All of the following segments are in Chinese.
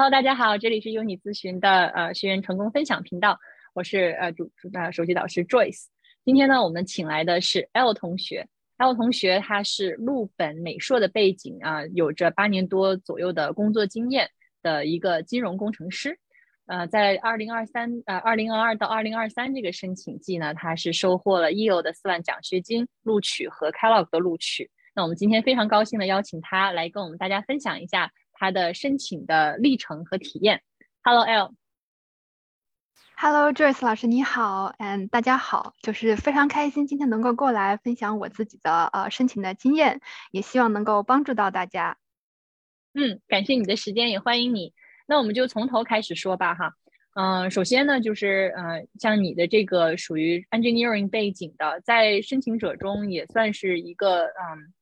Hello，大家好，这里是优你咨询的呃学员成功分享频道，我是呃主主呃首席导师 Joyce。今天呢，我们请来的是 L 同学，L 同学他是陆本美硕的背景啊，有着八年多左右的工作经验的一个金融工程师。呃，在二零二三呃二零二二到二零二三这个申请季呢，他是收获了 EO 的四万奖学金录取和 Kellogg 的录取。那我们今天非常高兴的邀请他来跟我们大家分享一下。他的申请的历程和体验。Hello L，Hello Joyce 老师你好，and 大家好，就是非常开心今天能够过来分享我自己的呃申请的经验，也希望能够帮助到大家。嗯，感谢你的时间，也欢迎你。那我们就从头开始说吧哈。嗯，首先呢，就是呃，像你的这个属于 engineering 背景的，在申请者中也算是一个嗯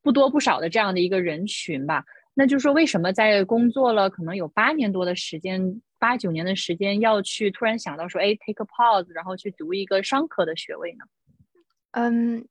不多不少的这样的一个人群吧。那就是说，为什么在工作了可能有八年多的时间，八九年的时间，要去突然想到说，哎，take a pause，然后去读一个商科的学位呢？嗯，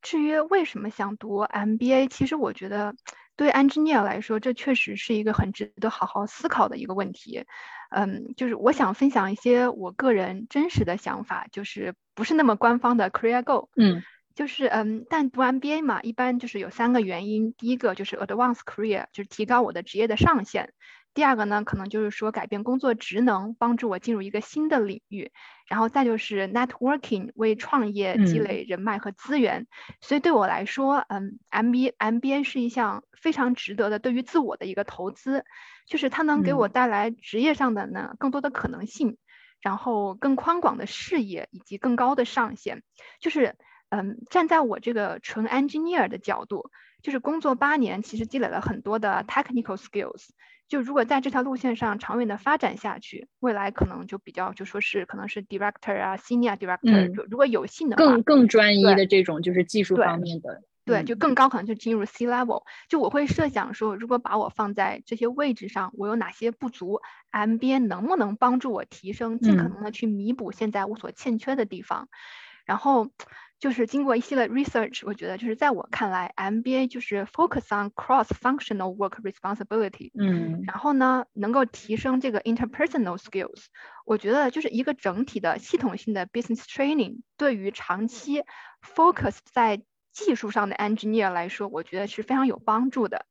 至于为什么想读 MBA，其实我觉得对 engineer 来说，这确实是一个很值得好好思考的一个问题。嗯，就是我想分享一些我个人真实的想法，就是不是那么官方的 career goal。嗯。就是嗯，但读 MBA 嘛，一般就是有三个原因。第一个就是 advance career，就是提高我的职业的上限。第二个呢，可能就是说改变工作职能，帮助我进入一个新的领域。然后再就是 networking，为创业积累人脉和资源。所以对我来说，嗯，MBA MBA 是一项非常值得的对于自我的一个投资，就是它能给我带来职业上的呢更多的可能性，然后更宽广的视野以及更高的上限，就是。嗯，站在我这个纯 engineer 的角度，就是工作八年，其实积累了很多的 technical skills。就如果在这条路线上长远的发展下去，未来可能就比较就说是可能是 director 啊，senior director。就如果有幸的话，更更专一的这种就是技术方面的，对，就更高可能就进入 C level。就我会设想说，如果把我放在这些位置上，我有哪些不足，MBA 能不能帮助我提升，尽可能的去弥补现在我所欠缺的地方，然后。就是经过一系列 research，我觉得就是在我看来，MBA 就是 focus on cross-functional work responsibility，嗯，然后呢，能够提升这个 interpersonal skills。我觉得就是一个整体的系统性的 business training，对于长期 focus 在技术上的 engineer 来说，我觉得是非常有帮助的。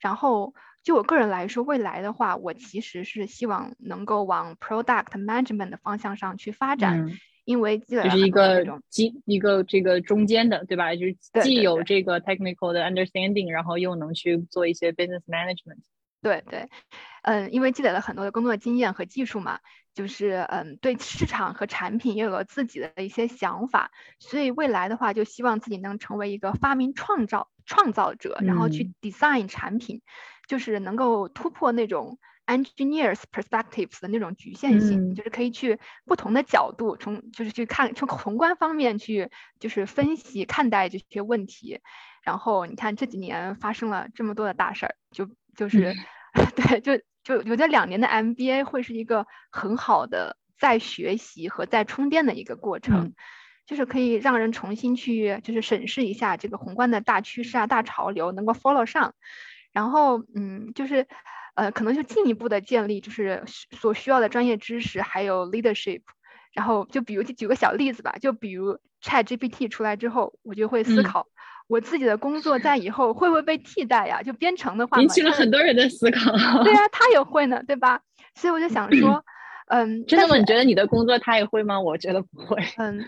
然后就我个人来说，未来的话，我其实是希望能够往 product management 的方向上去发展。因为就是一个基一个这个中间的，对吧？就是既有这个 technical 的 understanding，然后又能去做一些 business management。对对，嗯，因为积累了很多的工作经验和技术嘛，就是嗯，对市场和产品也有了自己的一些想法，所以未来的话，就希望自己能成为一个发明创造创造者，然后去 design 产品，就是能够突破那种。Engineers perspectives 的那种局限性，就是可以去不同的角度，从就是去看从宏观方面去就是分析看待这些问题。然后你看这几年发生了这么多的大事儿，就就是 对，就就我觉得两年的 MBA 会是一个很好的在学习和在充电的一个过程，就是可以让人重新去就是审视一下这个宏观的大趋势啊、大潮流，能够 follow 上。然后嗯，就是。呃，可能就进一步的建立，就是所需要的专业知识，还有 leadership。然后就比如就举个小例子吧，就比如 ChatGPT 出来之后，我就会思考，我自己的工作在以后会不会被替代呀？就编程的话，引起了很多人的思考。对啊，他也会呢，对吧？所以我就想说，嗯，真的吗？你觉得你的工作他也会吗？我觉得不会。嗯，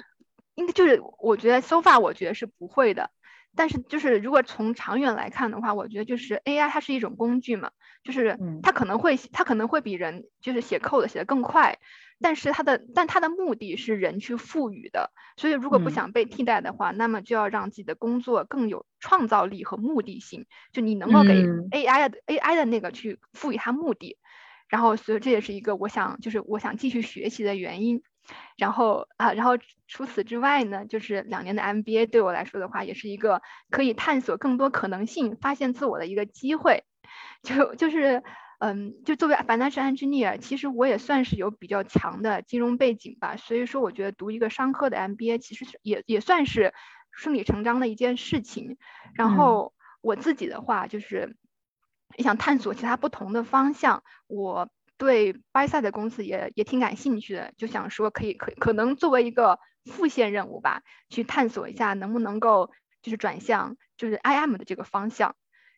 应该就是我觉得 so far 我觉得是不会的。但是就是如果从长远来看的话，我觉得就是 AI 它是一种工具嘛，就是它可能会它可能会比人就是写 code 写的更快，但是它的但它的目的是人去赋予的，所以如果不想被替代的话，那么就要让自己的工作更有创造力和目的性，就你能够给 AI 的 AI 的那个去赋予它目的，然后所以这也是一个我想就是我想继续学习的原因。然后啊，然后除此之外呢，就是两年的 MBA 对我来说的话，也是一个可以探索更多可能性、发现自我的一个机会。就就是，嗯，就作为 financial engineer，其实我也算是有比较强的金融背景吧，所以说我觉得读一个商科的 MBA 其实也也算是顺理成章的一件事情。然后我自己的话就是。也想探索其他不同的方向。我对 buy side 的公司也也挺感兴趣的，就想说可以可可能作为一个副线任务吧，去探索一下能不能够就是转向就是 IM 的这个方向。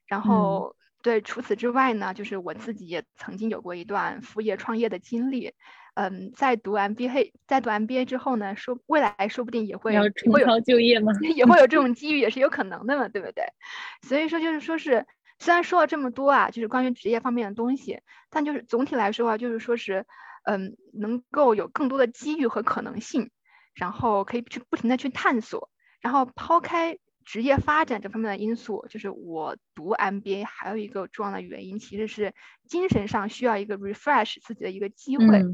然后对除此之外呢，就是我自己也曾经有过一段副业创业的经历。嗯，在读 MBA，在读 MBA 之后呢，说未来说不定也会重操就业吗？也会有这种机遇，也是有可能的嘛，对不对？所以说就是说是，虽然说了这么多啊，就是关于职业方面的东西，但就是总体来说的话，就是说是，嗯，能够有更多的机遇和可能性，然后可以去不停的去探索，然后抛开职业发展这方面的因素，就是我读 MBA 还有一个重要的原因，其实是精神上需要一个 refresh 自己的一个机会。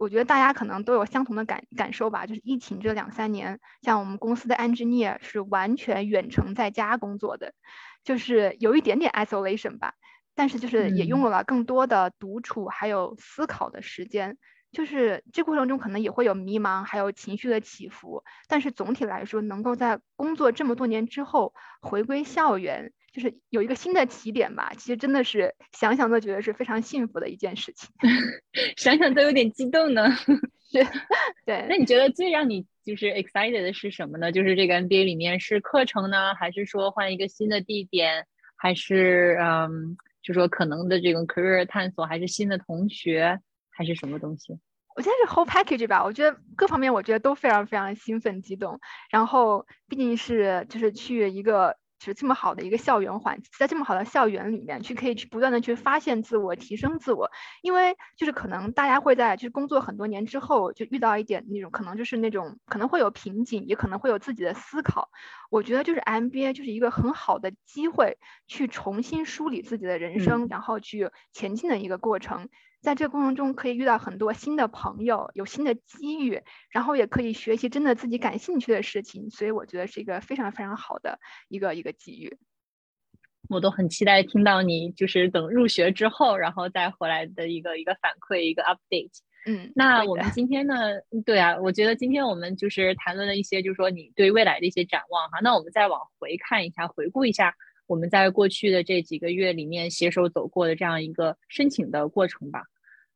我觉得大家可能都有相同的感感受吧，就是疫情这两三年，像我们公司的 engineer 是完全远程在家工作的，就是有一点点 isolation 吧，但是就是也拥有了更多的独处还有思考的时间，就是这过程中可能也会有迷茫，还有情绪的起伏，但是总体来说，能够在工作这么多年之后回归校园。就是有一个新的起点吧，其实真的是想想都觉得是非常幸福的一件事情，想想都有点激动呢。是，对。那你觉得最让你就是 excited 的是什么呢？就是这个 MBA 里面是课程呢，还是说换一个新的地点，还是嗯，就说可能的这种 career 探索，还是新的同学，还是什么东西？我觉得是 whole package 吧，我觉得各方面我觉得都非常非常兴奋激动。然后毕竟是就是去一个。是这么好的一个校园环，在这么好的校园里面去可以去不断的去发现自我、提升自我，因为就是可能大家会在就是工作很多年之后就遇到一点那种可能就是那种可能会有瓶颈，也可能会有自己的思考。我觉得就是 MBA 就是一个很好的机会，去重新梳理自己的人生，然后去前进的一个过程。在这个过程中，可以遇到很多新的朋友，有新的机遇，然后也可以学习真的自己感兴趣的事情，所以我觉得是一个非常非常好的一个一个机遇。我都很期待听到你就是等入学之后，然后再回来的一个一个反馈，一个 update。嗯，那我们今天呢？对啊，我觉得今天我们就是谈论了一些，就是说你对未来的一些展望哈。那我们再往回看一下，回顾一下。我们在过去的这几个月里面携手走过的这样一个申请的过程吧。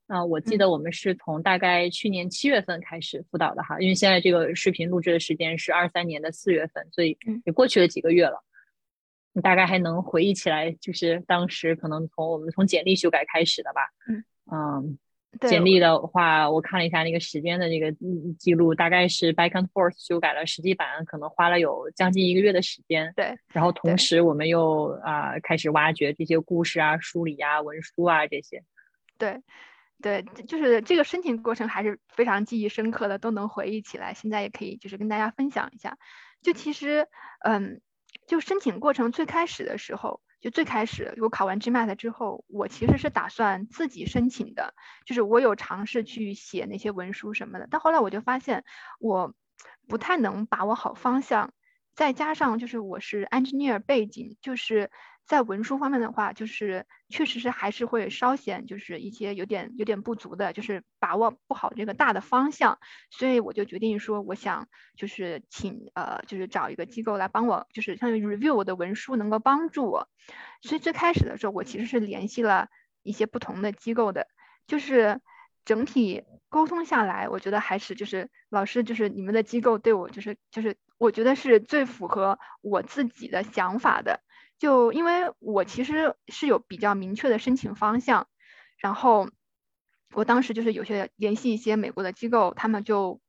啊，我记得我们是从大概去年七月份开始辅导的哈，因为现在这个视频录制的时间是二三年的四月份，所以也过去了几个月了。你大概还能回忆起来，就是当时可能从我们从简历修改开始的吧？嗯嗯。简历的话，我看了一下那个时间的那个记录，大概是 back and forth 修改了实际版，可能花了有将近一个月的时间。对，然后同时我们又啊开始挖掘这些故事啊、梳理啊、文书啊这些。对，对，就是这个申请过程还是非常记忆深刻的，都能回忆起来。现在也可以就是跟大家分享一下，就其实嗯，就申请过程最开始的时候。就最开始我考完 GMAT 之后，我其实是打算自己申请的，就是我有尝试去写那些文书什么的，但后来我就发现我不太能把握好方向，再加上就是我是 engineer 背景，就是。在文书方面的话，就是确实是还是会稍显就是一些有点有点不足的，就是把握不好这个大的方向，所以我就决定说，我想就是请呃就是找一个机构来帮我，就是相当于 review 我的文书，能够帮助我。所以最开始的时候，我其实是联系了一些不同的机构的，就是整体沟通下来，我觉得还是就是老师就是你们的机构对我就是就是我觉得是最符合我自己的想法的。就因为我其实是有比较明确的申请方向，然后我当时就是有些联系一些美国的机构，他们就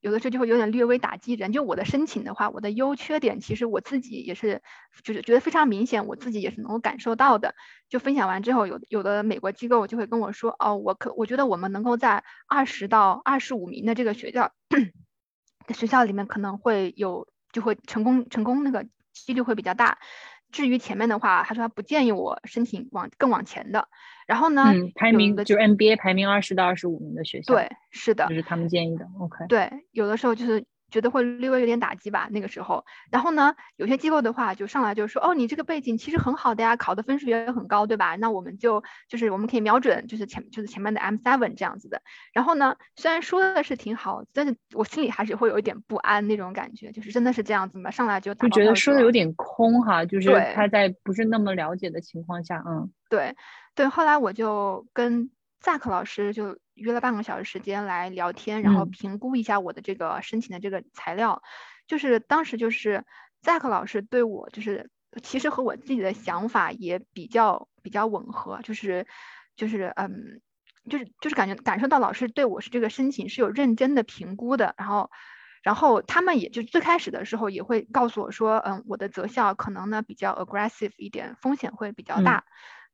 有的时候就会有点略微打击人。就我的申请的话，我的优缺点其实我自己也是就是觉得非常明显，我自己也是能够感受到的。就分享完之后，有有的美国机构就会跟我说，哦，我可我觉得我们能够在二十到二十五名的这个学校 学校里面可能会有就会成功成功那个几率会比较大。至于前面的话，他说他不建议我申请往更往前的。然后呢，排名的就是 MBA 排名二十到二十五名的学校。对，是的，就是他们建议的。OK。对，有的时候就是觉得会略微有点打击吧，那个时候。然后呢，有些机构的话就上来就说，哦，你这个背景其实很好的呀，考的分数也很高，对吧？那我们就就是我们可以瞄准，就是前就是前面的 M seven 这样子的。然后呢，虽然说的是挺好，但是我心里还是会有一点不安那种感觉，就是真的是这样子吗？上来就就觉得说的有点空哈，就是他在不是那么了解的情况下，嗯，对对。后来我就跟萨克老师就。约了半个小时时间来聊天，然后评估一下我的这个申请的这个材料。就是当时就是 Zack 老师对我就是其实和我自己的想法也比较比较吻合，就是就是嗯就是就是感觉感受到老师对我是这个申请是有认真的评估的。然后然后他们也就最开始的时候也会告诉我说，嗯，我的择校可能呢比较 aggressive 一点，风险会比较大。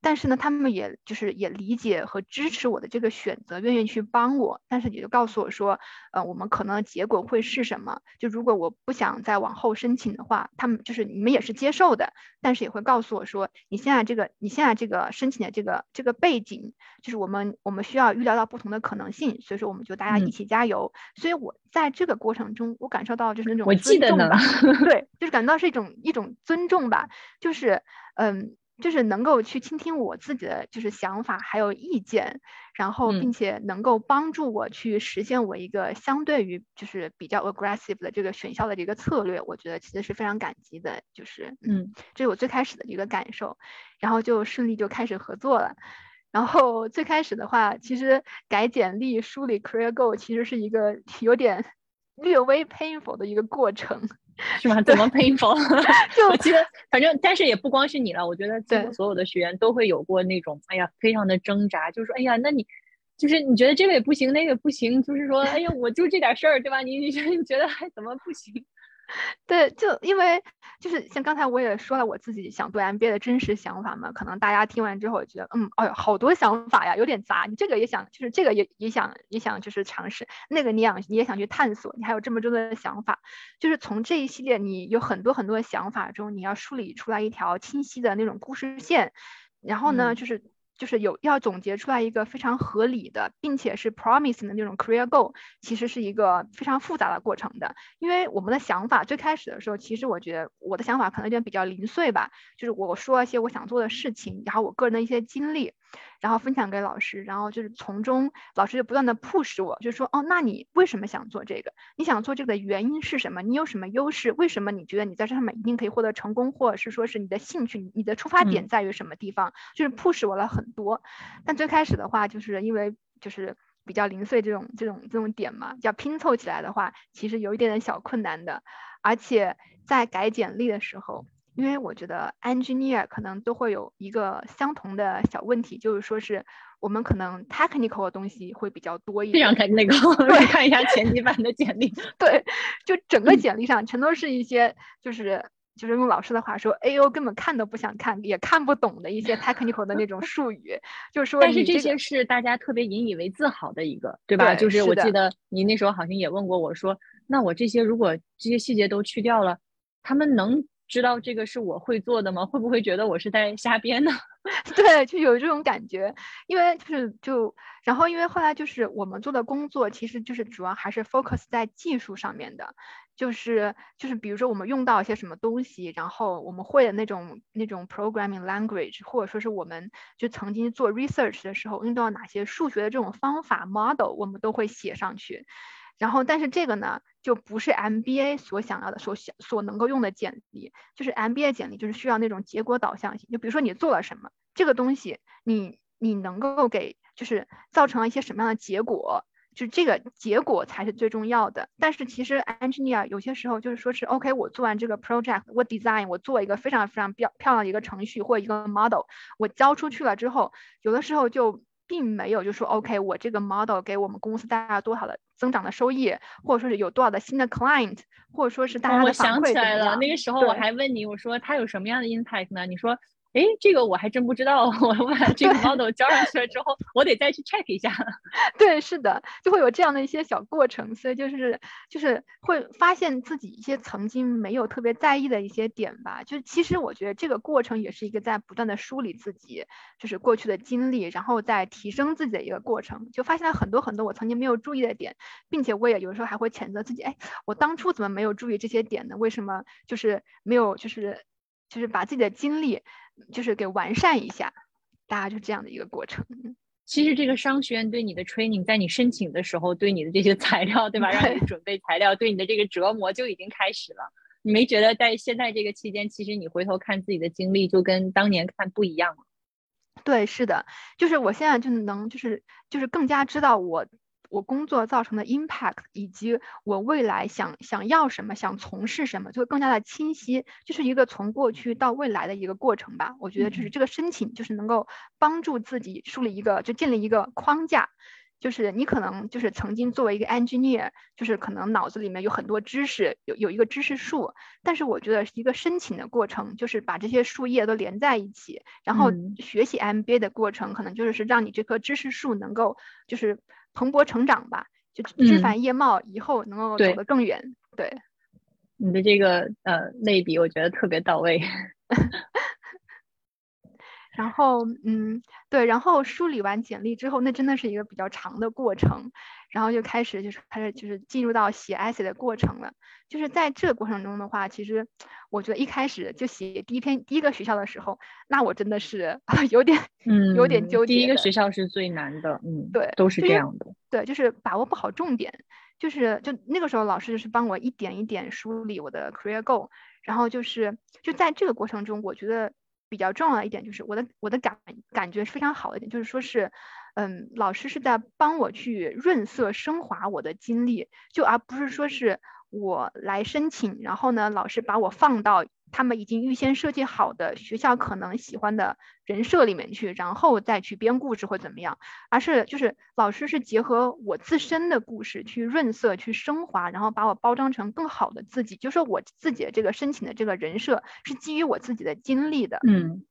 但是呢，他们也就是也理解和支持我的这个选择，愿意去帮我。但是也就告诉我说，呃，我们可能结果会是什么？就如果我不想再往后申请的话，他们就是你们也是接受的，但是也会告诉我说，你现在这个你现在这个申请的这个这个背景，就是我们我们需要预料到不同的可能性，所以说我们就大家一起加油。所以我在这个过程中，我感受到就是那种尊重吧，对，就是感到是一种一种尊重吧，就是嗯。就是能够去倾听我自己的就是想法还有意见，然后并且能够帮助我去实现我一个相对于就是比较 aggressive 的这个选校的这个策略，我觉得其实是非常感激的。就是嗯，这是我最开始的一个感受，然后就顺利就开始合作了。然后最开始的话，其实改简历、梳理 career goal 其实是一个有点略微 painful 的一个过程。是吗？怎么 painful？就我记得，反正但是也不光是你了，我觉得几乎所有的学员都会有过那种，哎呀，非常的挣扎，就是说，哎呀，那你就是你觉得这个也不行，那个不行，就是说，哎呀，我就这点事儿，对吧？你你你觉得还怎么不行？对，就因为就是像刚才我也说了我自己想读 MBA 的真实想法嘛，可能大家听完之后觉得，嗯，哎呦，好多想法呀，有点杂。你这个也想，就是这个也也想也想就是尝试，那个你想你也想去探索，你还有这么多的想法，就是从这一系列你有很多很多的想法中，你要梳理出来一条清晰的那种故事线，然后呢，就是。就是有要总结出来一个非常合理的，并且是 promise 的那种 career goal，其实是一个非常复杂的过程的。因为我们的想法最开始的时候，其实我觉得我的想法可能有点比较零碎吧，就是我说一些我想做的事情，然后我个人的一些经历。然后分享给老师，然后就是从中老师就不断的 push 我，就说哦，那你为什么想做这个？你想做这个的原因是什么？你有什么优势？为什么你觉得你在这上面一定可以获得成功，或者是说是你的兴趣，你的出发点在于什么地方？就是 push 我了很多。但最开始的话，就是因为就是比较零碎这种这种这种点嘛，要拼凑起来的话，其实有一点点小困难的。而且在改简历的时候。因为我觉得 engineer 可能都会有一个相同的小问题，就是说是我们可能 technical 的东西会比较多一点。非常 technical，对，看一下前几版的简历。对，就整个简历上全都是一些，就是就是用老师的话说，A O 根本看都不想看，也看不懂的一些 technical 的那种术语。就是说，但是这些是大家特别引以为自豪的一个，对吧？就是我记得你那时候好像也问过我说，那我这些如果这些细节都去掉了，他们能？知道这个是我会做的吗？会不会觉得我是在瞎编呢？对，就有这种感觉，因为就是就，然后因为后来就是我们做的工作，其实就是主要还是 focus 在技术上面的，就是就是比如说我们用到一些什么东西，然后我们会的那种那种 programming language，或者说是我们就曾经做 research 的时候用到哪些数学的这种方法 model，我们都会写上去。然后，但是这个呢，就不是 MBA 所想要的、所想所能够用的简历。就是 MBA 简历，就是需要那种结果导向性。就比如说你做了什么，这个东西，你你能够给，就是造成了一些什么样的结果，就这个结果才是最重要的。但是其实 engineer 有些时候就是说是 OK，我做完这个 project，我 design，我做一个非常非常漂漂亮的一个程序或一个 model，我交出去了之后，有的时候就。并没有就说 OK，我这个 model 给我们公司带来多少的增长的收益，或者说是有多少的新的 client，或者说是大家的反馈我想起来了，那个时候我还问你，我说他有什么样的 impact 呢？你说哎，这个我还真不知道。我把这个 model 交上去了之后，我得再去 check 一下。对，是的，就会有这样的一些小过程，所以就是就是会发现自己一些曾经没有特别在意的一些点吧。就其实我觉得这个过程也是一个在不断的梳理自己，就是过去的经历，然后再提升自己的一个过程。就发现了很多很多我曾经没有注意的点，并且我也有时候还会谴责自己，哎，我当初怎么没有注意这些点呢？为什么就是没有就是就是把自己的经历。就是给完善一下，大家就这样的一个过程。其实这个商学院对你的 training，在你申请的时候，对你的这些材料，对吧？让你准备材料，对你的这个折磨就已经开始了。你没觉得在现在这个期间，其实你回头看自己的经历，就跟当年看不一样了？对，是的，就是我现在就能，就是就是更加知道我。我工作造成的 impact，以及我未来想想要什么，想从事什么，就会更加的清晰，就是一个从过去到未来的一个过程吧。我觉得就是这个申请，就是能够帮助自己树立一个，就建立一个框架。就是你可能就是曾经作为一个 engineer，就是可能脑子里面有很多知识，有有一个知识树。但是我觉得一个申请的过程，就是把这些树叶都连在一起，然后学习 MBA 的过程，可能就是是让你这棵知识树能够就是。蓬勃成长吧，就枝繁叶茂，以后能够走得更远。对，你的这个呃类比，我觉得特别到位。然后，嗯，对，然后梳理完简历之后，那真的是一个比较长的过程。然后就开始就是开始就是进入到写 essay 的过程了。就是在这个过程中的话，其实我觉得一开始就写第一篇第一个学校的时候，那我真的是 有点嗯有点纠结。第一个学校是最难的，嗯，对，都是这样的。对，就是把握不好重点。就是就那个时候，老师就是帮我一点一点梳理我的 career goal。然后就是就在这个过程中，我觉得。比较重要的一点就是我的我的感感觉是非常好的一点，就是说是，嗯，老师是在帮我去润色升华我的经历，就而不是说是我来申请，然后呢，老师把我放到。他们已经预先设计好的学校可能喜欢的人设里面去，然后再去编故事或怎么样，而是就是老师是结合我自身的故事去润色、去升华，然后把我包装成更好的自己。就说我自己的这个申请的这个人设是基于我自己的经历的。嗯，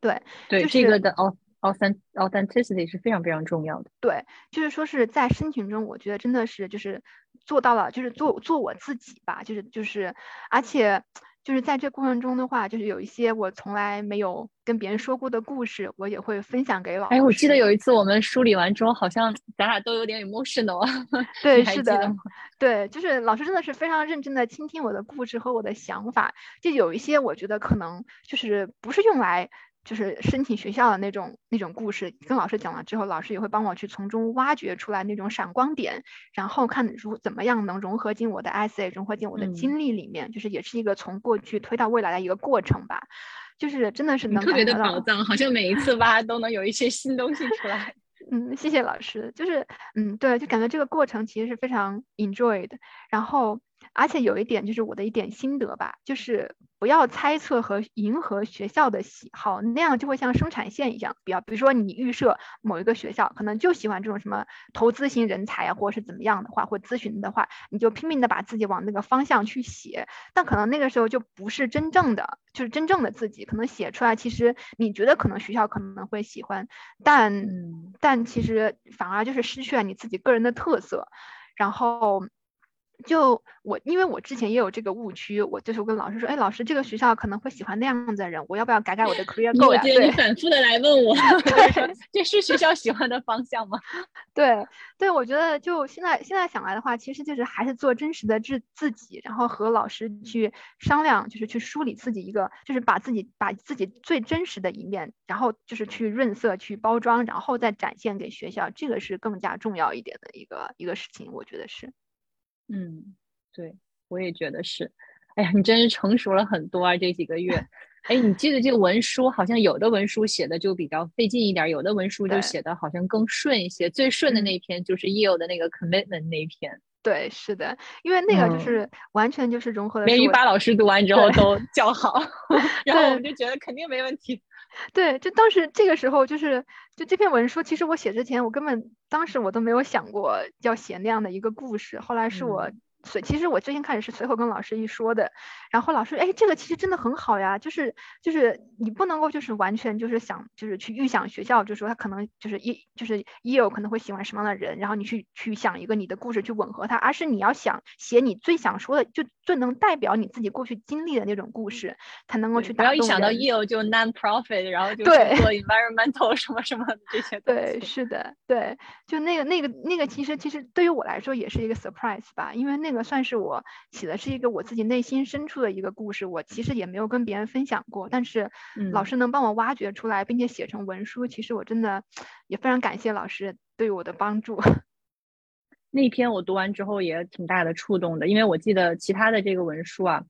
对对，这个的 authentic authenticity 是非常非常重要的。对，就是说是在申请中，我觉得真的是就是做到了，就是做做我自己吧，就是就是而且。就是在这过程中的话，就是有一些我从来没有跟别人说过的故事，我也会分享给老师。哎，我记得有一次我们梳理完之后，好像咱俩都有点 emotional。对，是的，对，就是老师真的是非常认真的倾听我的故事和我的想法。就有一些我觉得可能就是不是用来。就是申请学校的那种那种故事，跟老师讲了之后，老师也会帮我去从中挖掘出来那种闪光点，然后看如怎么样能融合进我的 essay，融合进我的经历里面，就是也是一个从过去推到未来的一个过程吧。就是真的是能特别的宝藏，好像每一次挖都能有一些新东西出来。嗯，谢谢老师。就是嗯，对，就感觉这个过程其实是非常 enjoy 的。然后。而且有一点就是我的一点心得吧，就是不要猜测和迎合学校的喜好，那样就会像生产线一样。比较，比如说你预设某一个学校可能就喜欢这种什么投资型人才啊，或者是怎么样的话，或咨询的话，你就拼命的把自己往那个方向去写。但可能那个时候就不是真正的，就是真正的自己，可能写出来其实你觉得可能学校可能会喜欢，但但其实反而就是失去了你自己个人的特色，然后。就我，因为我之前也有这个误区，我就是跟老师说，哎，老师，这个学校可能会喜欢那样子的人，我要不要改改我的 career goal 呀？我记得你反复的来问我，这是学校喜欢的方向吗？对，对，我觉得就现在现在想来的话，其实就是还是做真实的自自己，然后和老师去商量，就是去梳理自己一个，就是把自己把自己最真实的一面，然后就是去润色、去包装，然后再展现给学校，这个是更加重要一点的一个一个事情，我觉得是。嗯，对，我也觉得是。哎呀，你真是成熟了很多啊！这几个月，哎，你记得这个文书，好像有的文书写的就比较费劲一点，有的文书就写的好像更顺一些。最顺的那篇就是 Yale 的那个 Commitment 那一篇。对，是的，因为那个就是完全就是融合了。连语法老师读完之后都叫好 然后我们就觉得肯定没问题。对，就当时这个时候，就是就这篇文书，其实我写之前，我根本当时我都没有想过要写那样的一个故事。后来是我随，其实我最先开始是随口跟老师一说的，然后老师，哎，这个其实真的很好呀，就是就是你不能够就是完全就是想就是去预想学校，就是说他可能就是一就是也有可能会喜欢什么样的人，然后你去去想一个你的故事去吻合他，而是你要想写你最想说的，就最能代表你自己过去经历的那种故事，才能够去打动不要一想到 Yale 就 non-profit，然后就做 environmental 什么什么这些。对，是的，对，就那个那个那个，其实其实对于我来说也是一个 surprise 吧，因为那。这个算是我写的是一个我自己内心深处的一个故事，我其实也没有跟别人分享过，但是老师能帮我挖掘出来，并且写成文书，其实我真的也非常感谢老师对我的帮助。那篇我读完之后也挺大的触动的，因为我记得其他的这个文书啊，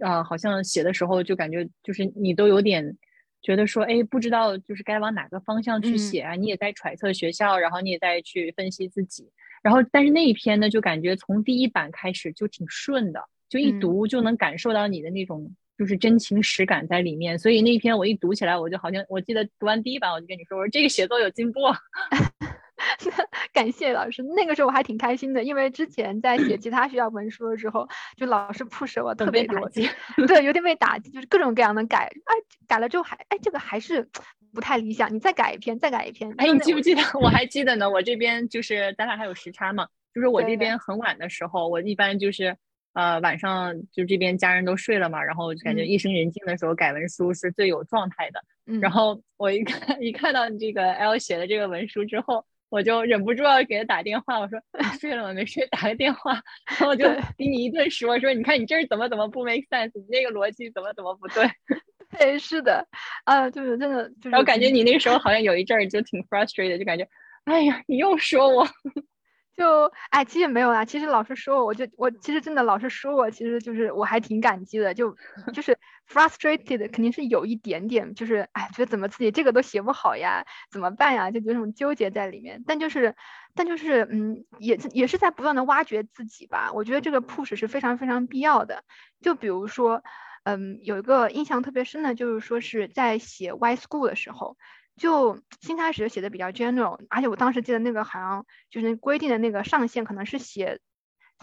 啊，好像写的时候就感觉就是你都有点觉得说，哎，不知道就是该往哪个方向去写啊，你也在揣测学校，然后你也在去分析自己。然后，但是那一篇呢，就感觉从第一版开始就挺顺的，就一读就能感受到你的那种就是真情实感在里面。所以那一篇我一读起来，我就好像我记得读完第一版，我就跟你说，我说这个写作有进步。感谢老师，那个时候我还挺开心的，因为之前在写其他学校文书的时候，就老师 push 我特别多，对，有点被打击，就是各种各样的改，哎，改了之后还，哎，这个还是。不太理想，你再改一篇，再改一篇。哎，你记不记得？我还记得呢。我这边就是咱俩还有时差嘛，就是我这边很晚的时候，我一般就是呃晚上就这边家人都睡了嘛，然后就感觉夜深人静的时候改文书是最有状态的。然后我一看 一看到你这个 L 写的这个文书之后，我就忍不住要给他打电话，我说睡了吗？没睡，打个电话。然后我就给你一顿说，说你看你这是怎么怎么不 make sense，你那个逻辑怎么怎么不对。对，是的，啊，就是真的，就是我感觉你那个时候好像有一阵儿就挺 frustrated，就感觉，哎呀，你又说我，就，哎，其实没有啊，其实老师说我，我就我其实真的老师说我，其实就是我还挺感激的，就就是 frustrated，肯定是有一点点，就是哎，觉得怎么自己这个都写不好呀，怎么办呀，就有种纠结在里面。但就是，但就是，嗯，也也是在不断的挖掘自己吧。我觉得这个 push 是非常非常必要的。就比如说。嗯，有一个印象特别深的，就是说是在写 Y School 的时候，就新开始就写的比较 general，而且我当时记得那个好像就是规定的那个上限可能是写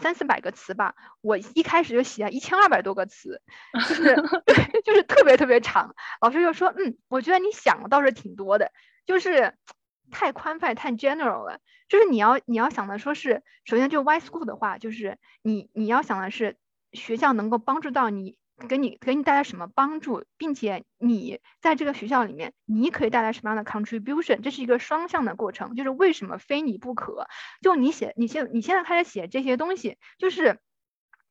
三四百个词吧，我一开始就写了一千二百多个词，就是 对就是特别特别长。老师就说，嗯，我觉得你想的倒是挺多的，就是太宽泛太 general 了。就是你要你要想的说是，首先就 why School 的话，就是你你要想的是学校能够帮助到你。给你给你带来什么帮助，并且你在这个学校里面，你可以带来什么样的 contribution，这是一个双向的过程。就是为什么非你不可？就你写，你现你现在开始写这些东西，就是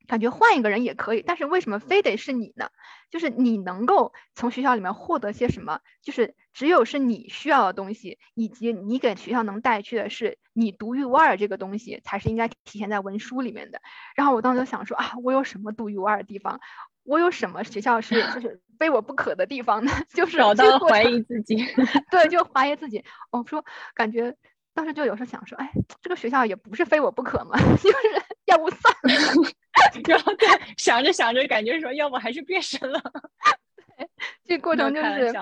感觉换一个人也可以，但是为什么非得是你呢？就是你能够从学校里面获得些什么？就是只有是你需要的东西，以及你给学校能带去的是你独一无二这个东西，才是应该体现在文书里面的。然后我当时就想说啊，我有什么独一无二的地方？我有什么学校是就是非我不可的地方呢？就是找到怀疑自己，对，就怀疑自己。我说，感觉当时就有时候想说，哎，这个学校也不是非我不可嘛，就是要不算了。然后对，想着想着，感觉说，要不还是别申了。对，这过程就是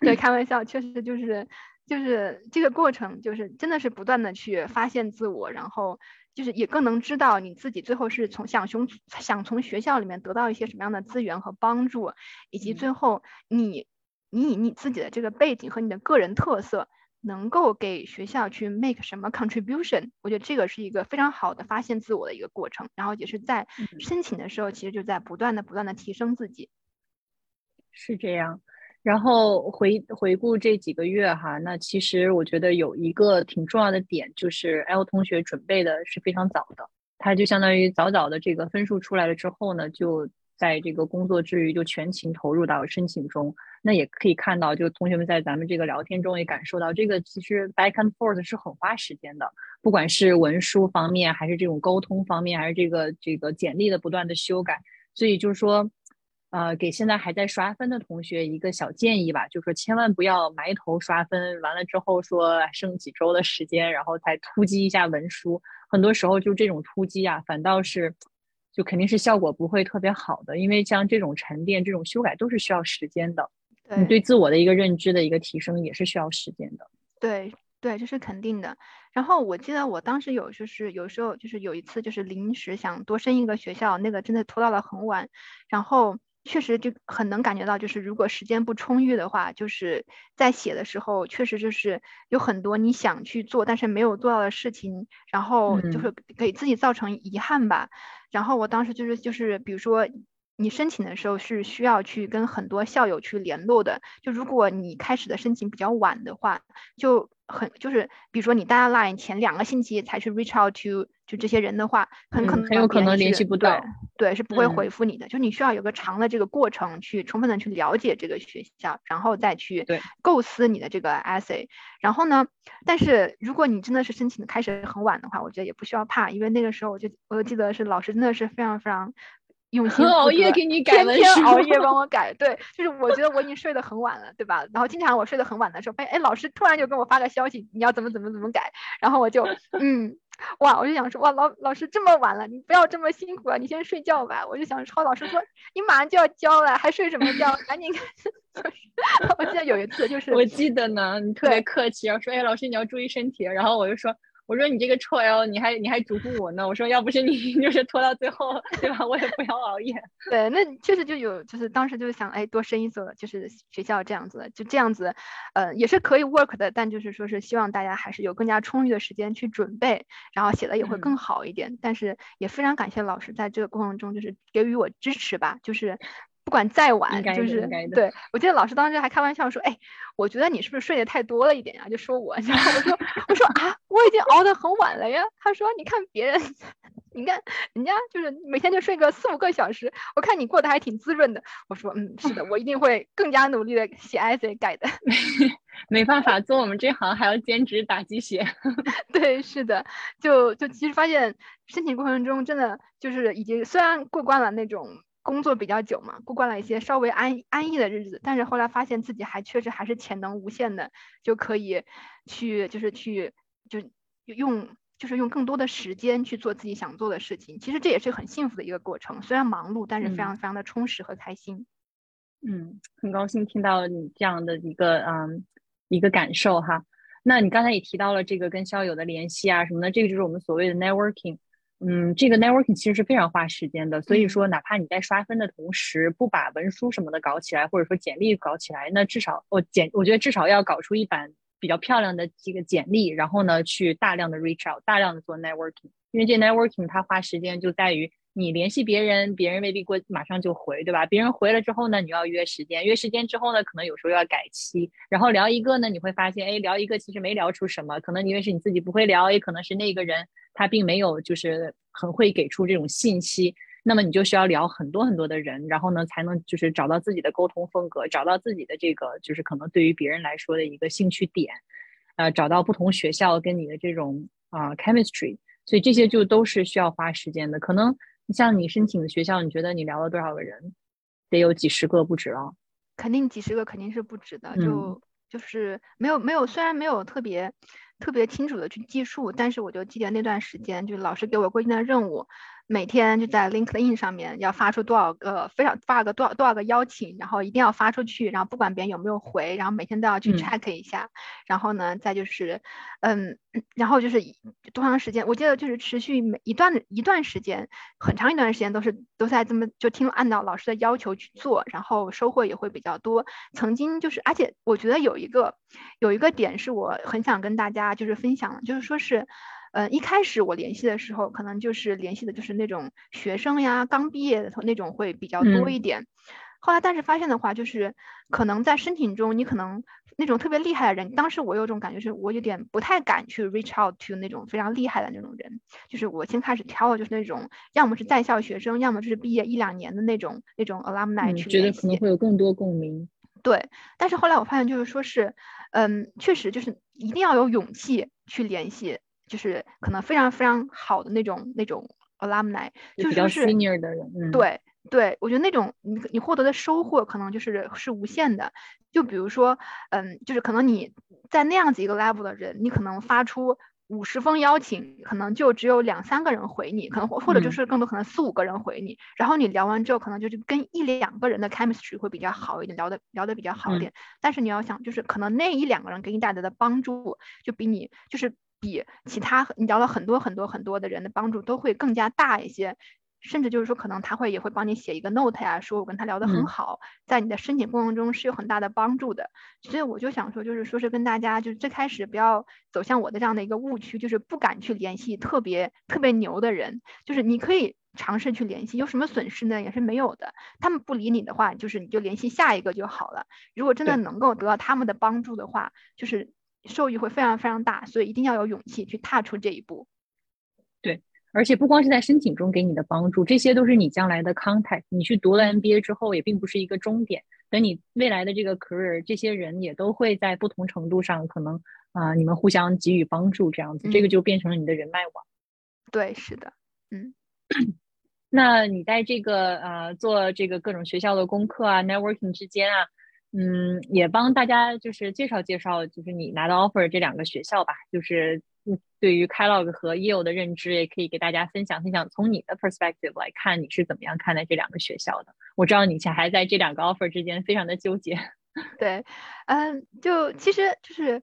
对开玩笑，确实就是就是这个过程，就是真的是不断的去发现自我，然后。就是也更能知道你自己最后是从想从想从学校里面得到一些什么样的资源和帮助，以及最后你你以你自己的这个背景和你的个人特色，能够给学校去 make 什么 contribution，我觉得这个是一个非常好的发现自我的一个过程，然后也是在申请的时候，其实就在不断的不断的提升自己，是这样。然后回回顾这几个月哈，那其实我觉得有一个挺重要的点，就是 L 同学准备的是非常早的，他就相当于早早的这个分数出来了之后呢，就在这个工作之余就全情投入到申请中。那也可以看到，就同学们在咱们这个聊天中也感受到，这个其实 back and forth 是很花时间的，不管是文书方面，还是这种沟通方面，还是这个这个简历的不断的修改，所以就是说。呃，给现在还在刷分的同学一个小建议吧，就是说千万不要埋头刷分，完了之后说剩几周的时间，然后才突击一下文书。很多时候就这种突击啊，反倒是就肯定是效果不会特别好的，因为像这种沉淀、这种修改都是需要时间的。你对自我的一个认知的一个提升也是需要时间的。对，对，这是肯定的。然后我记得我当时有就是有时候就是有一次就是临时想多升一个学校，那个真的拖到了很晚，然后。确实就很能感觉到，就是如果时间不充裕的话，就是在写的时候，确实就是有很多你想去做但是没有做到的事情，然后就是给自己造成遗憾吧。然后我当时就是就是比如说。你申请的时候是需要去跟很多校友去联络的。就如果你开始的申请比较晚的话，就很就是比如说你 deadline 前两个星期才去 reach out to 就这些人的话，很可能很有可能联系不到，对，是不会回复你的。就你需要有个长的这个过程去充分的去了解这个学校，然后再去构思你的这个 essay。然后呢，但是如果你真的是申请的开始很晚的话，我觉得也不需要怕，因为那个时候我就我记得是老师真的是非常非常。用心 熬夜给你改，天天熬夜帮我 改。对，就是我觉得我已经睡得很晚了，对吧？然后经常我睡得很晚的时候，发现哎，老师突然就给我发个消息，你要怎么怎么怎么改，然后我就嗯，哇，我就想说哇，老老师这么晚了，你不要这么辛苦啊，你先睡觉吧。我就想抄老师说，你马上就要交了，还睡什么觉？赶紧。我记得有一次就是，我记得呢，你特别客气，然后说哎，老师你要注意身体，然后我就说。我说你这个臭 L，你还你还嘱咐我呢。我说要不是你，就是拖到最后，对吧？我也不要熬夜。对，那确实就有，就是当时就是想，哎，多升一所就是学校这样子，就这样子，呃，也是可以 work 的。但就是说是希望大家还是有更加充裕的时间去准备，然后写的也会更好一点。但是也非常感谢老师在这个过程中就是给予我支持吧，就是。不管再晚，就是对我记得老师当时还开玩笑说：“哎，我觉得你是不是睡得太多了一点呀？”就说我，然后我说：“我说啊，我已经熬得很晚了呀。”他说：“你看别人，你看人家就是每天就睡个四五个小时，我看你过得还挺滋润的。”我说：“嗯，是的，我一定会更加努力的写 essay 改的。” 没办法，做我们这行还要兼职打鸡血。对，是的，就就其实发现申请过程中真的就是已经虽然过关了那种。工作比较久嘛，过惯了一些稍微安安逸的日子，但是后来发现自己还确实还是潜能无限的，就可以去就是去就用就是用更多的时间去做自己想做的事情。其实这也是很幸福的一个过程，虽然忙碌，但是非常非常的充实和开心。嗯，很高兴听到你这样的一个嗯一个感受哈。那你刚才也提到了这个跟校友的联系啊什么的，这个就是我们所谓的 networking。嗯，这个 networking 其实是非常花时间的，所以说哪怕你在刷分的同时不把文书什么的搞起来，或者说简历搞起来，那至少我简，我觉得至少要搞出一版比较漂亮的这个简历，然后呢去大量的 reach out，大量的做 networking，因为这 networking 它花时间就在于。你联系别人，别人未必过马上就回，对吧？别人回了之后呢，你要约时间，约时间之后呢，可能有时候要改期，然后聊一个呢，你会发现，哎，聊一个其实没聊出什么，可能因为是你自己不会聊，也可能是那个人他并没有就是很会给出这种信息，那么你就需要聊很多很多的人，然后呢，才能就是找到自己的沟通风格，找到自己的这个就是可能对于别人来说的一个兴趣点，呃，找到不同学校跟你的这种啊 chemistry，所以这些就都是需要花时间的，可能。像你申请的学校，你觉得你聊了多少个人？得有几十个不止了。肯定几十个肯定是不止的，就就是没有没有，虽然没有特别特别清楚的去计数，但是我就记得那段时间，就老师给我规定的任务。每天就在 LinkedIn 上面要发出多少个，非常发个多少多少个邀请，然后一定要发出去，然后不管别人有没有回，然后每天都要去 check 一下，然后呢，再就是，嗯，然后就是多长时间？我记得就是持续每一段一段时间，很长一段时间都是都在这么就听按照老师的要求去做，然后收获也会比较多。曾经就是，而且我觉得有一个有一个点是我很想跟大家就是分享，就是说是。嗯，一开始我联系的时候，可能就是联系的就是那种学生呀，刚毕业的那种会比较多一点。后来，但是发现的话，就是可能在申请中，你可能那种特别厉害的人，当时我有种感觉，是我有点不太敢去 reach out to 那种非常厉害的那种人。就是我先开始挑的就是那种，要么是在校学生，要么就是毕业一两年的那种那种 alumni 去觉得可能会有更多共鸣。对，但是后来我发现，就是说是，嗯，确实就是一定要有勇气去联系。就是可能非常非常好的那种那种 alumni，就是 senior 的人，对对，我觉得那种你你获得的收获可能就是是无限的。就比如说，嗯，就是可能你在那样子一个 level 的人，你可能发出五十封邀请，可能就只有两三个人回你，可能或或者就是更多，可能四五个人回你。然后你聊完之后，可能就是跟一两个人的 chemistry 会比较好一点，聊的聊的比较好一点。但是你要想，就是可能那一两个人给你带来的帮助，就比你就是比其他你聊了很多很多很多的人的帮助都会更加大一些。甚至就是说，可能他会也会帮你写一个 note 呀，说我跟他聊得很好，在你的申请过程中是有很大的帮助的。所以我就想说，就是说是跟大家，就是最开始不要走向我的这样的一个误区，就是不敢去联系特别特别牛的人。就是你可以尝试去联系，有什么损失呢？也是没有的。他们不理你的话，就是你就联系下一个就好了。如果真的能够得到他们的帮助的话，就是受益会非常非常大。所以一定要有勇气去踏出这一步。对。而且不光是在申请中给你的帮助，这些都是你将来的 contact。你去读了 MBA 之后，也并不是一个终点。等你未来的这个 career，这些人也都会在不同程度上可能啊，你们互相给予帮助，这样子，这个就变成了你的人脉网。对，是的，嗯。那你在这个呃做这个各种学校的功课啊，networking 之间啊，嗯，也帮大家就是介绍介绍，就是你拿到 offer 这两个学校吧，就是。对于 Kellogg 和 Yale 的认知，也可以给大家分享分享。从你的 perspective 来看，你是怎么样看待这两个学校的？我知道你以前还在这两个 offer 之间非常的纠结。对，嗯，就其实就是。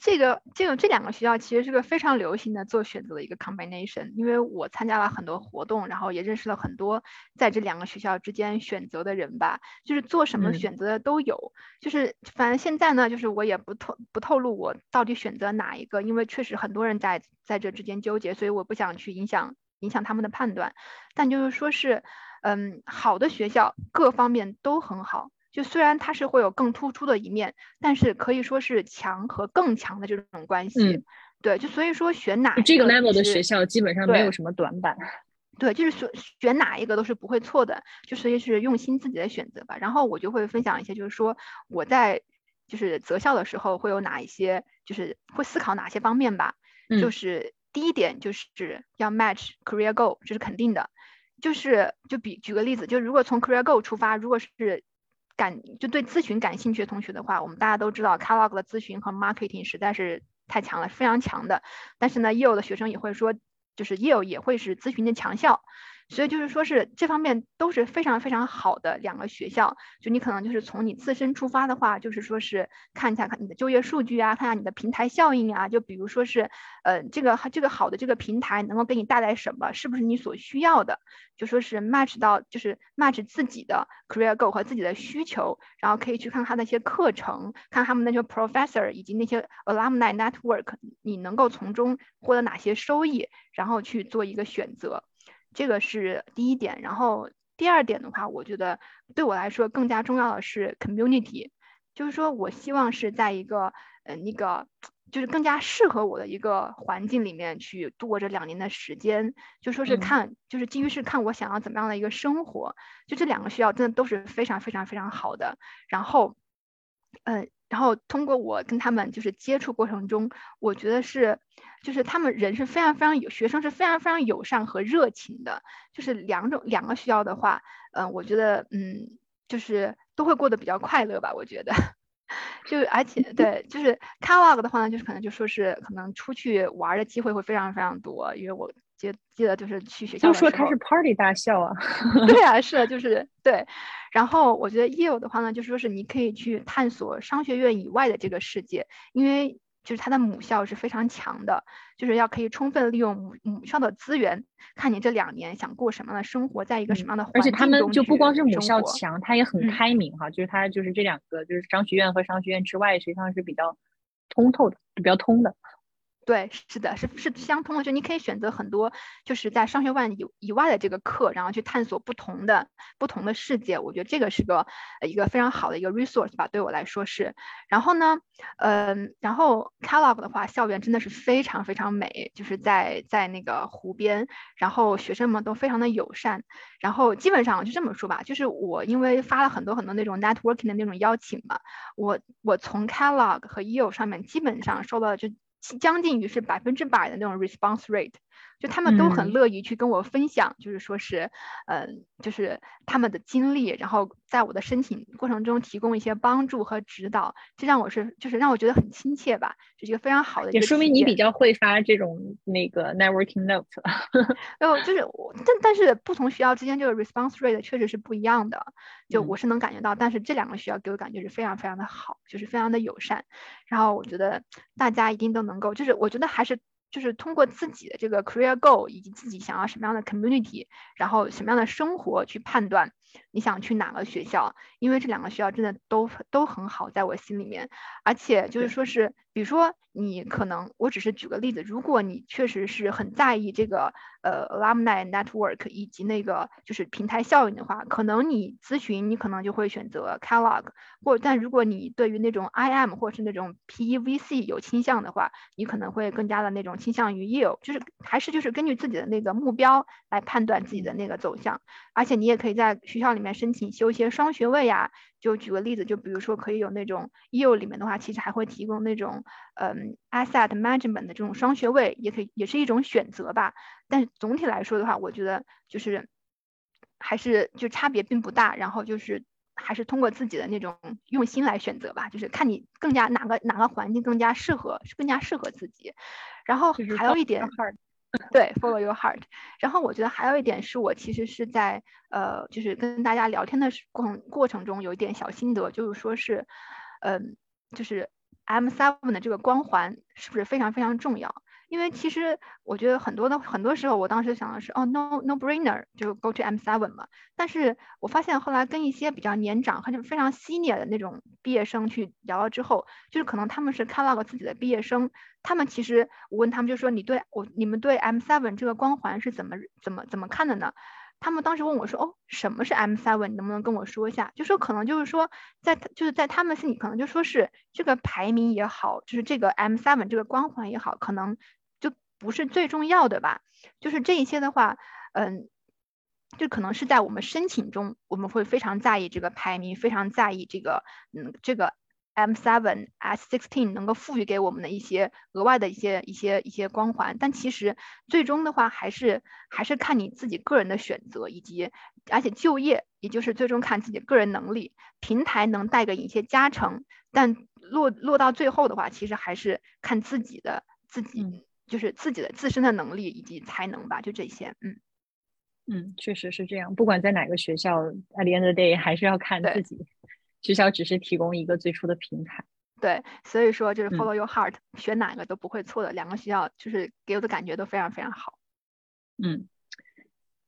这个这个这两个学校其实是个非常流行的做选择的一个 combination，因为我参加了很多活动，然后也认识了很多在这两个学校之间选择的人吧，就是做什么选择的都有，就是反正现在呢，就是我也不透不透露我到底选择哪一个，因为确实很多人在在这之间纠结，所以我不想去影响影响他们的判断，但就是说是，嗯，好的学校各方面都很好。就虽然它是会有更突出的一面，但是可以说是强和更强的这种关系。嗯，对，就所以说选哪这个 level 的学校基本上没有什么短板。对，就是选选哪一个都是不会错的，就所以是用心自己的选择吧。然后我就会分享一些，就是说我在就是择校的时候会有哪一些，就是会思考哪些方面吧。嗯就是第一点就是要 match career goal，这是肯定的。就是就比举个例子，就如果从 career goal 出发，如果是感就对咨询感兴趣的同学的话，我们大家都知道，Kellogg 的咨询和 marketing 实在是太强了，非常强的。但是呢也有的学生也会说，就是也有也会是咨询的强校。所以就是说，是这方面都是非常非常好的两个学校。就你可能就是从你自身出发的话，就是说是看一下看你的就业数据啊，看下你的平台效应啊。就比如说是，呃，这个这个好的这个平台能够给你带来什么，是不是你所需要的？就说是 match 到，就是 match 自己的 career goal 和自己的需求，然后可以去看他那些课程，看他们那些 professor 以及那些 alumni network，你能够从中获得哪些收益，然后去做一个选择。这个是第一点，然后第二点的话，我觉得对我来说更加重要的是 community，就是说我希望是在一个呃那个就是更加适合我的一个环境里面去度过这两年的时间，就说是看就是基于是看我想要怎么样的一个生活，就这两个学校真的都是非常非常非常好的，然后嗯。然后通过我跟他们就是接触过程中，我觉得是，就是他们人是非常非常有，学生是非常非常友善和热情的。就是两种两个学校的话，嗯，我觉得嗯，就是都会过得比较快乐吧。我觉得，就而且对，就是 Kellogg 的话呢，就是可能就说是可能出去玩的机会会非常非常多，因为我。记记得就是去学校就说他是 party 大校啊，对啊，是就是对。然后我觉得 Yale 的话呢，就是说是你可以去探索商学院以外的这个世界，因为就是它的母校是非常强的，就是要可以充分利用母母校的资源，看你这两年想过什么样的生活，在一个什么样的环境中而且他们就不光是母校强，它也很开明哈，就是它就是这两个就是商学院和商学院之外，实际上是比较通透的，比较通的。对，是的，是是相通的。就你可以选择很多，就是在商学院以以外的这个课，然后去探索不同的不同的世界。我觉得这个是个呃一个非常好的一个 resource 吧，对我来说是。然后呢，嗯，然后 Kellogg 的话，校园真的是非常非常美，就是在在那个湖边，然后学生们都非常的友善。然后基本上就这么说吧，就是我因为发了很多很多那种 networking 的那种邀请嘛，我我从 Kellogg 和 Yale 上面基本上收到就。将近于是百分之百的那种 response rate，就他们都很乐意去跟我分享，就是说是，嗯，就是他们的经历，然后在我的申请过程中提供一些帮助和指导，这让我是就是让我觉得很亲切吧，是一个非常好的。也说明你比较会发这种那个 networking note。然后就是我，但但是不同学校之间这个 response rate 确实是不一样的，就我是能感觉到，但是这两个学校给我感觉是非常非常的好，就是非常的友善。然后我觉得大家一定都能够，就是我觉得还是。就是通过自己的这个 career goal 以及自己想要什么样的 community，然后什么样的生活去判断你想去哪个学校，因为这两个学校真的都都很好，在我心里面，而且就是说是，比如说你可能，我只是举个例子，如果你确实是很在意这个。呃，alumni network 以及那个就是平台效应的话，可能你咨询你可能就会选择 Kellogg，或但如果你对于那种 IM 或是那种 PEVC 有倾向的话，你可能会更加的那种倾向于 Yale，就是还是就是根据自己的那个目标来判断自己的那个走向，而且你也可以在学校里面申请修一些双学位呀。就举个例子，就比如说可以有那种 EU 里面的话，其实还会提供那种嗯 asset management 的这种双学位，也可以也是一种选择吧。但是总体来说的话，我觉得就是还是就差别并不大。然后就是还是通过自己的那种用心来选择吧，就是看你更加哪个哪个环境更加适合，是更加适合自己。然后还有一点。对，follow your heart。然后我觉得还有一点是我其实是在呃，就是跟大家聊天的过过程中有一点小心得，就是说是，嗯，就是 M seven 的这个光环是不是非常非常重要？因为其实我觉得很多的很多时候，我当时想的是，哦，no no brainer，就 go to M seven 嘛。但是我发现后来跟一些比较年长、很非常犀利的那种毕业生去聊了之后，就是可能他们是看到过自己的毕业生，他们其实我问他们就说，你对我你们对 M seven 这个光环是怎么怎么怎么看的呢？他们当时问我说，哦，什么是 M seven？你能不能跟我说一下？就说可能就是说，在就是在他们心里，可能就说是这个排名也好，就是这个 M seven 这个光环也好，可能就。不是最重要的吧？就是这一些的话，嗯，就可能是在我们申请中，我们会非常在意这个排名，非常在意这个，嗯，这个 M seven S sixteen 能够赋予给我们的一些额外的一些一些一些光环。但其实最终的话，还是还是看你自己个人的选择，以及而且就业，也就是最终看自己个人能力。平台能带给你一些加成，但落落到最后的话，其实还是看自己的自己。就是自己的自身的能力以及才能吧，就这些，嗯，嗯，确实是这样。不管在哪个学校，at the end of the day 还是要看自己。学校只是提供一个最初的平台。对，所以说就是 follow your heart，选哪个都不会错的。两个学校就是给我的感觉都非常非常好。嗯，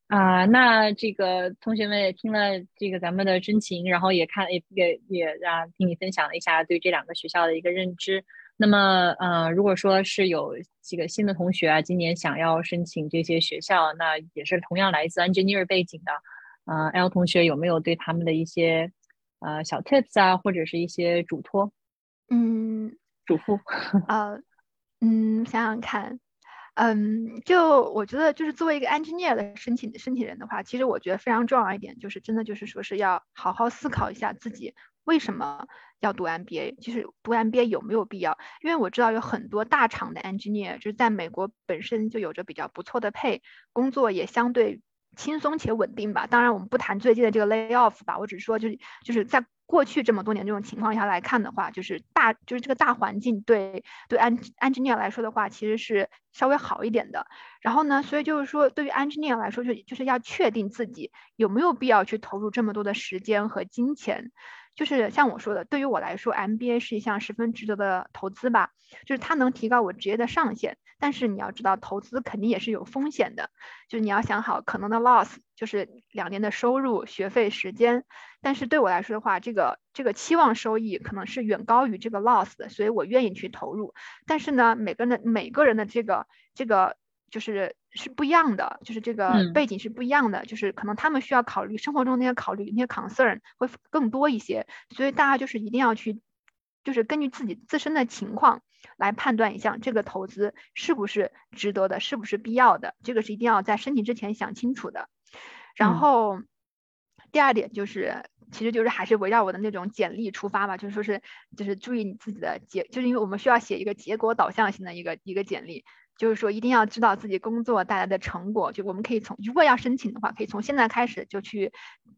啊，那这个同学们也听了这个咱们的真情，然后也看也也也啊听你分享了一下对这两个学校的一个认知。那么，呃，如果说是有几个新的同学啊，今年想要申请这些学校，那也是同样来自 engineer 背景的，呃，L 同学有没有对他们的一些呃小 tips 啊，或者是一些嘱托？嗯，嘱咐呃，嗯，想想看，嗯，就我觉得，就是作为一个 engineer 的申请申请人的话，其实我觉得非常重要一点，就是真的就是说是要好好思考一下自己。为什么要读 MBA？就是读 MBA 有没有必要？因为我知道有很多大厂的 engineer，就是在美国本身就有着比较不错的配，工作也相对轻松且稳定吧。当然，我们不谈最近的这个 layoff 吧，我只是说，就是就是在过去这么多年这种情况下来看的话，就是大就是这个大环境对对 engineer 来说的话，其实是稍微好一点的。然后呢，所以就是说，对于 engineer 来说，就就是要确定自己有没有必要去投入这么多的时间和金钱。就是像我说的，对于我来说，MBA 是一项十分值得的投资吧。就是它能提高我职业的上限，但是你要知道，投资肯定也是有风险的。就是你要想好可能的 loss，就是两年的收入、学费、时间。但是对我来说的话，这个这个期望收益可能是远高于这个 loss 的，所以我愿意去投入。但是呢，每个人的每个人的这个这个。就是是不一样的，就是这个背景是不一样的，就是可能他们需要考虑生活中那些考虑那些 concern 会更多一些，所以大家就是一定要去，就是根据自己自身的情况来判断一下这个投资是不是值得的，是不是必要的，这个是一定要在申请之前想清楚的。然后第二点就是其实就是还是围绕我的那种简历出发吧，就是说是就是注意你自己的结，就是因为我们需要写一个结果导向型的一个一个简历。就是说，一定要知道自己工作带来的成果。就我们可以从，如果要申请的话，可以从现在开始就去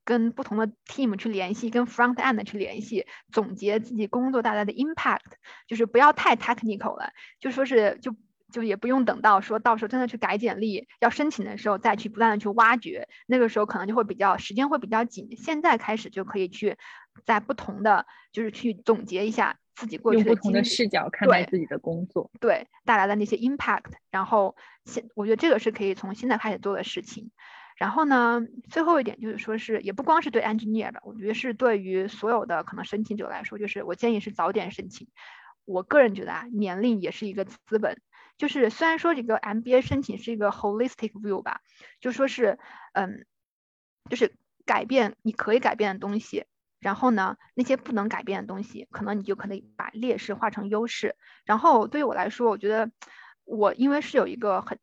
跟不同的 team 去联系，跟 front end 去联系，总结自己工作带来的 impact。就是不要太 technical 了，就说是就就也不用等到说到时候真的去改简历要申请的时候再去不断的去挖掘，那个时候可能就会比较时间会比较紧。现在开始就可以去在不同的就是去总结一下。自己过去用不同的视角看待自己的工作，对带来的那些 impact，然后现我觉得这个是可以从现在开始做的事情。然后呢，最后一点就是说是也不光是对 engineer 吧，我觉得是对于所有的可能申请者来说，就是我建议是早点申请。我个人觉得啊，年龄也是一个资本。就是虽然说这个 MBA 申请是一个 holistic view 吧，就说是嗯，就是改变你可以改变的东西。然后呢，那些不能改变的东西，可能你就可能把劣势化成优势。然后对于我来说，我觉得我因为是有一个很，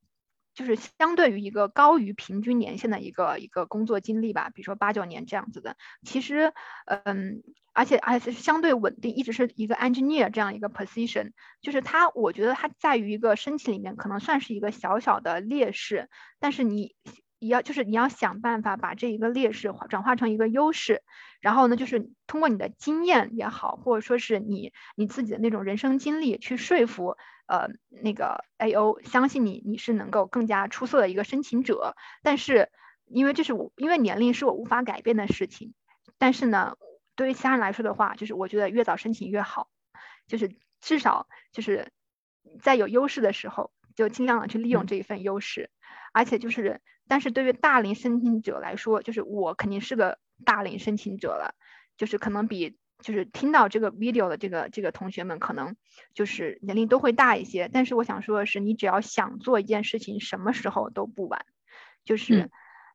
就是相对于一个高于平均年限的一个一个工作经历吧，比如说八九年这样子的。其实，嗯，而且而且是相对稳定，一直是一个 engineer 这样一个 position，就是它，我觉得它在于一个申请里面可能算是一个小小的劣势，但是你。你要就是你要想办法把这一个劣势转化成一个优势，然后呢，就是通过你的经验也好，或者说是你你自己的那种人生经历去说服呃那个 A O 相信你，你是能够更加出色的一个申请者。但是因为这是我因为年龄是我无法改变的事情，但是呢，对于其他人来说的话，就是我觉得越早申请越好，就是至少就是在有优势的时候就尽量的去利用这一份优势，而且就是。但是对于大龄申请者来说，就是我肯定是个大龄申请者了，就是可能比就是听到这个 video 的这个这个同学们可能就是年龄都会大一些。但是我想说的是，你只要想做一件事情，什么时候都不晚。就是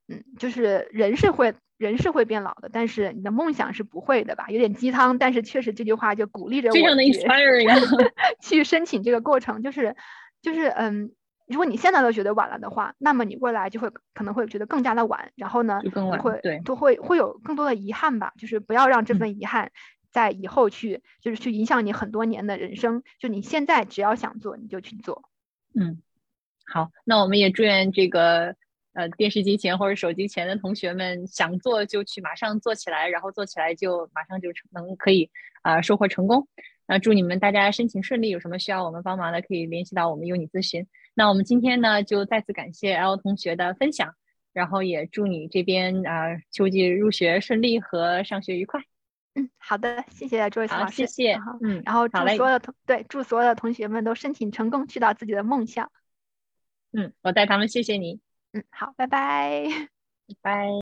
嗯，就是人是会人是会变老的，但是你的梦想是不会的吧？有点鸡汤，但是确实这句话就鼓励着我去 去申请这个过程，就是就是嗯。如果你现在都觉得晚了的话，那么你未来就会可能会觉得更加的晚，然后呢，更晚，会对，都会会有更多的遗憾吧。就是不要让这份遗憾在以后去，就是去影响你很多年的人生。就你现在只要想做，你就去做。嗯，好，那我们也祝愿这个呃电视机前或者手机前的同学们想做就去马上做起来，然后做起来就马上就能可以啊收获成功。那祝你们大家申请顺利，有什么需要我们帮忙的，可以联系到我们，优你咨询。那我们今天呢，就再次感谢 L 同学的分享，然后也祝你这边啊秋季入学顺利和上学愉快。嗯，好的，谢谢朱伟老师，谢谢。嗯，然后祝所有的同对祝所有的同学们都申请成功，去到自己的梦想。嗯，我带他们谢谢你。嗯，好，拜拜，拜。